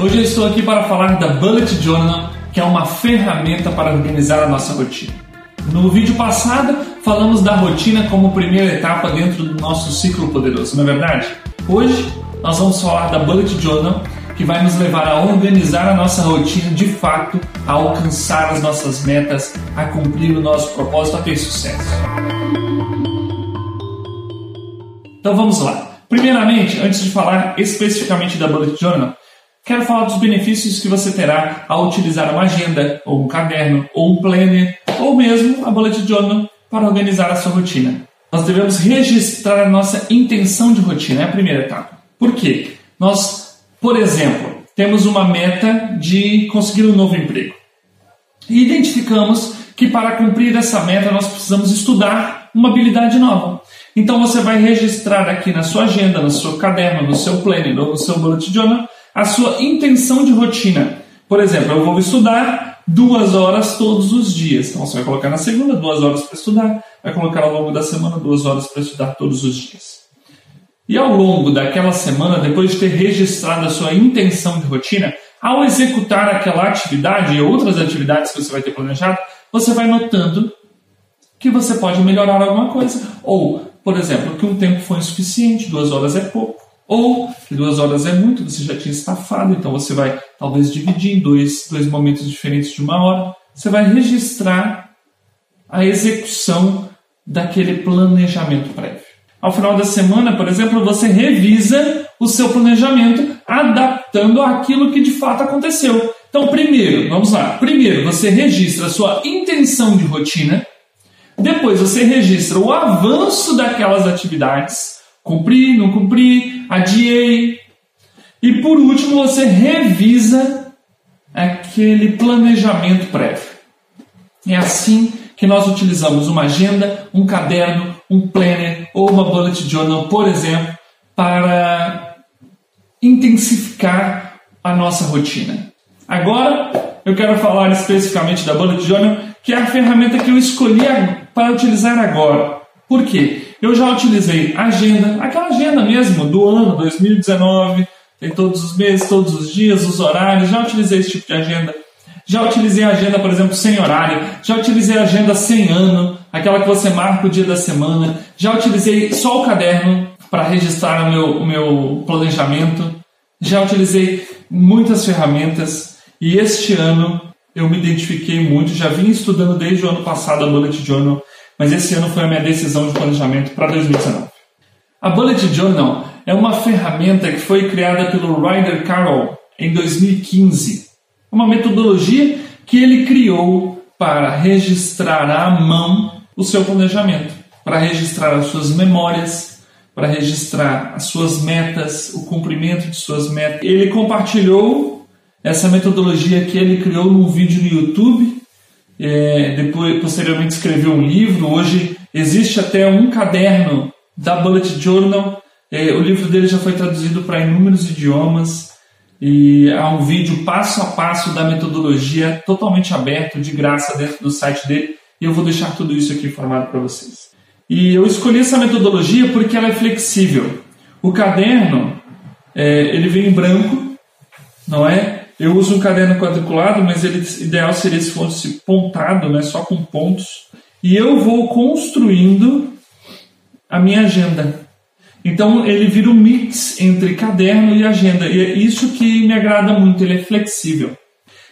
Hoje eu estou aqui para falar da Bullet Journal, que é uma ferramenta para organizar a nossa rotina. No vídeo passado, falamos da rotina como primeira etapa dentro do nosso ciclo poderoso, não é verdade? Hoje, nós vamos falar da Bullet Journal, que vai nos levar a organizar a nossa rotina de fato, a alcançar as nossas metas, a cumprir o nosso propósito, a ter sucesso. Então vamos lá. Primeiramente, antes de falar especificamente da Bullet Journal, quero falar dos benefícios que você terá ao utilizar uma agenda, ou um caderno, ou um planner, ou mesmo a Bullet Journal para organizar a sua rotina. Nós devemos registrar a nossa intenção de rotina, é a primeira etapa. Por quê? Nós, por exemplo, temos uma meta de conseguir um novo emprego. E identificamos que para cumprir essa meta nós precisamos estudar uma habilidade nova. Então você vai registrar aqui na sua agenda, no seu caderno, no seu planner ou no seu bullet journal a sua intenção de rotina. Por exemplo, eu vou estudar duas horas todos os dias. Então você vai colocar na segunda duas horas para estudar, vai colocar ao longo da semana duas horas para estudar todos os dias. E ao longo daquela semana, depois de ter registrado a sua intenção de rotina, ao executar aquela atividade e outras atividades que você vai ter planejado, você vai notando que você pode melhorar alguma coisa. Ou por exemplo, que um tempo foi insuficiente, duas horas é pouco. Ou que duas horas é muito, você já tinha estafado, então você vai talvez dividir em dois, dois momentos diferentes de uma hora. Você vai registrar a execução daquele planejamento prévio. Ao final da semana, por exemplo, você revisa o seu planejamento adaptando aquilo que de fato aconteceu. Então, primeiro, vamos lá. Primeiro, você registra a sua intenção de rotina, depois você registra o avanço daquelas atividades, cumpri, não cumpri, adiei. E por último você revisa aquele planejamento prévio. É assim que nós utilizamos uma agenda, um caderno, um planner ou uma bullet journal, por exemplo, para intensificar a nossa rotina. Agora eu quero falar especificamente da bullet journal, que é a ferramenta que eu escolhi para utilizar agora. Por quê? Eu já utilizei agenda, aquela agenda mesmo do ano 2019, tem todos os meses, todos os dias, os horários, já utilizei esse tipo de agenda. Já utilizei a agenda, por exemplo, sem horário, já utilizei a agenda sem ano, aquela que você marca o dia da semana, já utilizei só o caderno para registrar o meu, o meu planejamento, já utilizei muitas ferramentas e este ano eu me identifiquei muito, já vim estudando desde o ano passado a Bullet Journal mas esse ano foi a minha decisão de planejamento para 2019. A Bullet Journal é uma ferramenta que foi criada pelo Ryder Carroll em 2015. Uma metodologia que ele criou para registrar à mão o seu planejamento, para registrar as suas memórias, para registrar as suas metas, o cumprimento de suas metas. Ele compartilhou essa metodologia que ele criou num vídeo no YouTube é, depois, posteriormente escreveu um livro. Hoje existe até um caderno da Bullet Journal. É, o livro dele já foi traduzido para inúmeros idiomas e há um vídeo passo a passo da metodologia totalmente aberto, de graça, dentro do site dele. E eu vou deixar tudo isso aqui informado para vocês. E eu escolhi essa metodologia porque ela é flexível. O caderno, é, ele vem em branco, não é? Eu uso um caderno quadriculado, mas ele ideal seria se fosse pontado, né, só com pontos. E eu vou construindo a minha agenda. Então ele vira um mix entre caderno e agenda. E é isso que me agrada muito, ele é flexível.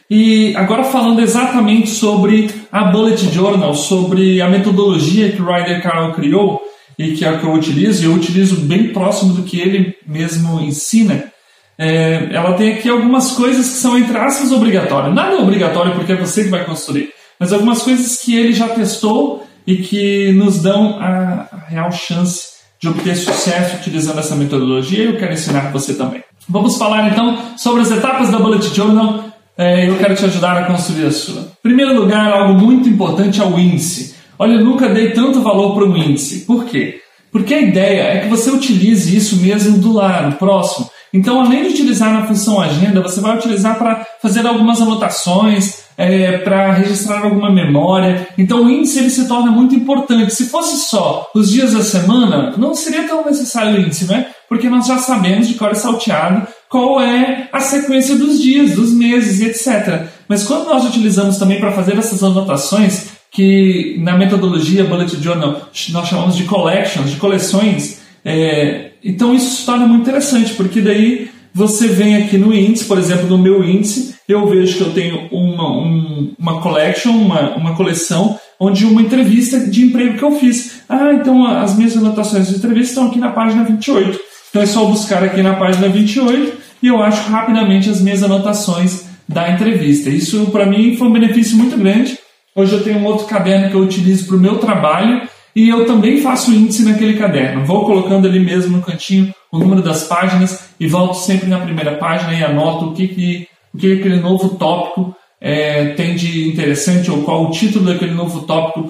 E agora falando exatamente sobre a Bullet Journal, sobre a metodologia que o Ryder Carroll criou e que é a que eu utilizo, eu utilizo bem próximo do que ele mesmo ensina é, ela tem aqui algumas coisas que são, entre aspas, obrigatórias. Nada é obrigatório porque é você que vai construir, mas algumas coisas que ele já testou e que nos dão a, a real chance de obter sucesso utilizando essa metodologia e eu quero ensinar você também. Vamos falar então sobre as etapas da Bullet Journal é, eu quero te ajudar a construir a sua. Em primeiro lugar, algo muito importante é o índice. Olha, eu nunca dei tanto valor para um índice. Por quê? Porque a ideia é que você utilize isso mesmo do lado, próximo. Então, além de utilizar na função agenda, você vai utilizar para fazer algumas anotações, é, para registrar alguma memória. Então, o índice ele se torna muito importante. Se fosse só os dias da semana, não seria tão necessário o índice, né? Porque nós já sabemos de cor salteado qual é a sequência dos dias, dos meses e etc. Mas quando nós utilizamos também para fazer essas anotações, que na metodologia Bullet Journal nós chamamos de collections, de coleções, é, então isso se torna muito interessante, porque daí você vem aqui no índice, por exemplo, no meu índice, eu vejo que eu tenho uma, um, uma collection, uma, uma coleção, onde uma entrevista de emprego que eu fiz. Ah, então as minhas anotações de entrevista estão aqui na página 28. Então é só buscar aqui na página 28 e eu acho rapidamente as minhas anotações da entrevista. Isso para mim foi um benefício muito grande. Hoje eu tenho um outro caderno que eu utilizo para o meu trabalho e eu também faço índice naquele caderno. Vou colocando ali mesmo no cantinho o número das páginas e volto sempre na primeira página e anoto o que, que, o que aquele novo tópico é, tem de interessante ou qual o título daquele novo tópico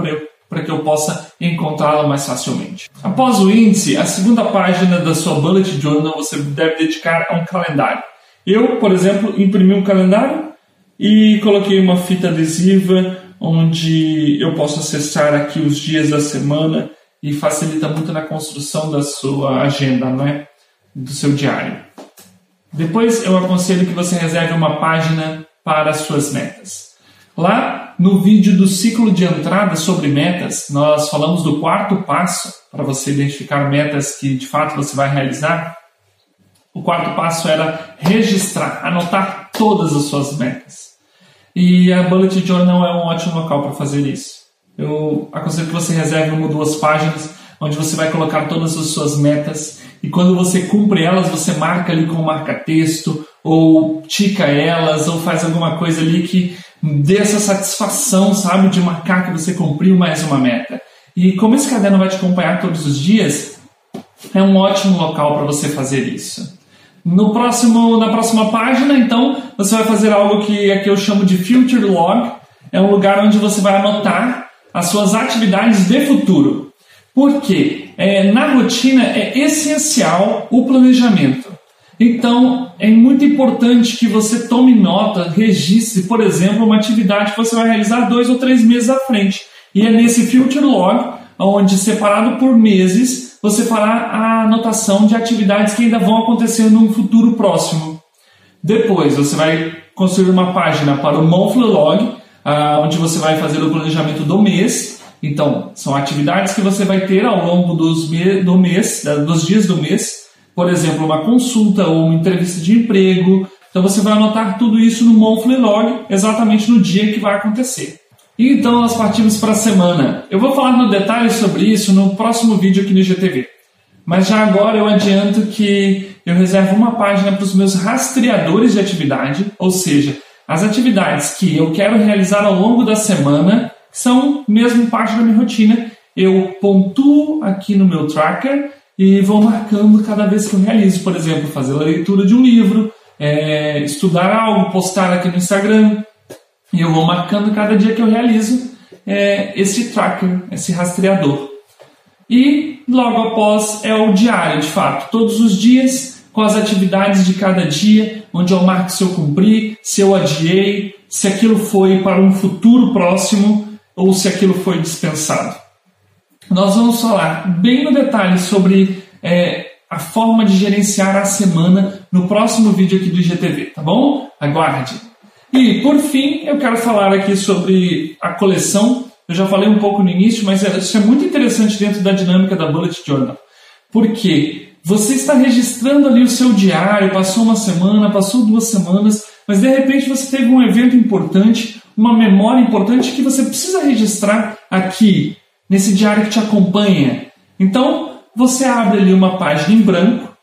para que eu possa encontrá-lo mais facilmente. Após o índice, a segunda página da sua bullet journal você deve dedicar a um calendário. Eu, por exemplo, imprimi um calendário e coloquei uma fita adesiva onde eu posso acessar aqui os dias da semana e facilita muito na construção da sua agenda, não é? Do seu diário. Depois eu aconselho que você reserve uma página para as suas metas. Lá no vídeo do ciclo de entrada sobre metas, nós falamos do quarto passo para você identificar metas que de fato você vai realizar. O quarto passo era registrar, anotar todas as suas metas. E a Bullet Journal é um ótimo local para fazer isso. Eu aconselho que você reserve uma ou duas páginas onde você vai colocar todas as suas metas e quando você cumpre elas, você marca ali com marca-texto ou tica elas ou faz alguma coisa ali que dê essa satisfação, sabe, de marcar que você cumpriu mais uma meta. E como esse caderno vai te acompanhar todos os dias, é um ótimo local para você fazer isso. No próximo, na próxima página, então, você vai fazer algo que aqui eu chamo de Future Log. É um lugar onde você vai anotar as suas atividades de futuro. Por quê? É, na rotina é essencial o planejamento. Então, é muito importante que você tome nota, registre, por exemplo, uma atividade que você vai realizar dois ou três meses à frente. E é nesse Future Log, onde separado por meses, você fará a anotação de atividades que ainda vão acontecer num futuro próximo. Depois, você vai construir uma página para o Monthly Log, ah, onde você vai fazer o planejamento do mês. Então, são atividades que você vai ter ao longo dos do mês, dos dias do mês. Por exemplo, uma consulta ou uma entrevista de emprego. Então, você vai anotar tudo isso no Monthly Log, exatamente no dia que vai acontecer. Então nós partimos para a semana. Eu vou falar no detalhe sobre isso no próximo vídeo aqui no GTV. Mas já agora eu adianto que eu reservo uma página para os meus rastreadores de atividade, ou seja, as atividades que eu quero realizar ao longo da semana, são mesmo parte da minha rotina, eu pontuo aqui no meu tracker e vou marcando cada vez que eu realizo. Por exemplo, fazer a leitura de um livro, é, estudar algo, postar aqui no Instagram, e eu vou marcando cada dia que eu realizo é, esse tracker, esse rastreador. E logo após é o diário, de fato, todos os dias com as atividades de cada dia, onde eu marco se eu cumpri, se eu adiei, se aquilo foi para um futuro próximo ou se aquilo foi dispensado. Nós vamos falar bem no detalhe sobre é, a forma de gerenciar a semana no próximo vídeo aqui do IGTV, tá bom? Aguarde! E, por fim, eu quero falar aqui sobre a coleção. Eu já falei um pouco no início, mas é, isso é muito interessante dentro da dinâmica da Bullet Journal. Porque você está registrando ali o seu diário, passou uma semana, passou duas semanas, mas de repente você teve um evento importante, uma memória importante que você precisa registrar aqui, nesse diário que te acompanha. Então, você abre ali uma página em branco,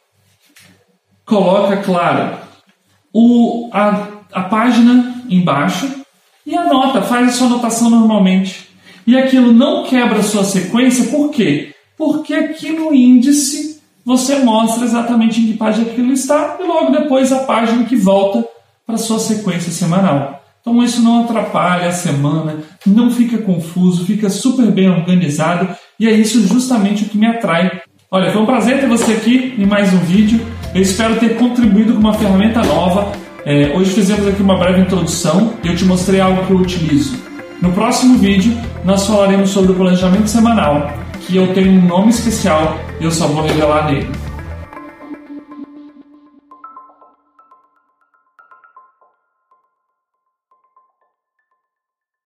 coloca, claro, o, a a página embaixo e anota, faz a sua anotação normalmente. E aquilo não quebra a sua sequência, por quê? Porque aqui no índice você mostra exatamente em que página aquilo está e logo depois a página que volta para a sua sequência semanal. Então isso não atrapalha a semana, não fica confuso, fica super bem organizado e é isso justamente o que me atrai. Olha, foi um prazer ter você aqui em mais um vídeo. Eu espero ter contribuído com uma ferramenta nova. É, hoje fizemos aqui uma breve introdução e eu te mostrei algo que eu utilizo. No próximo vídeo, nós falaremos sobre o planejamento semanal, que eu tenho um nome especial e eu só vou revelar nele.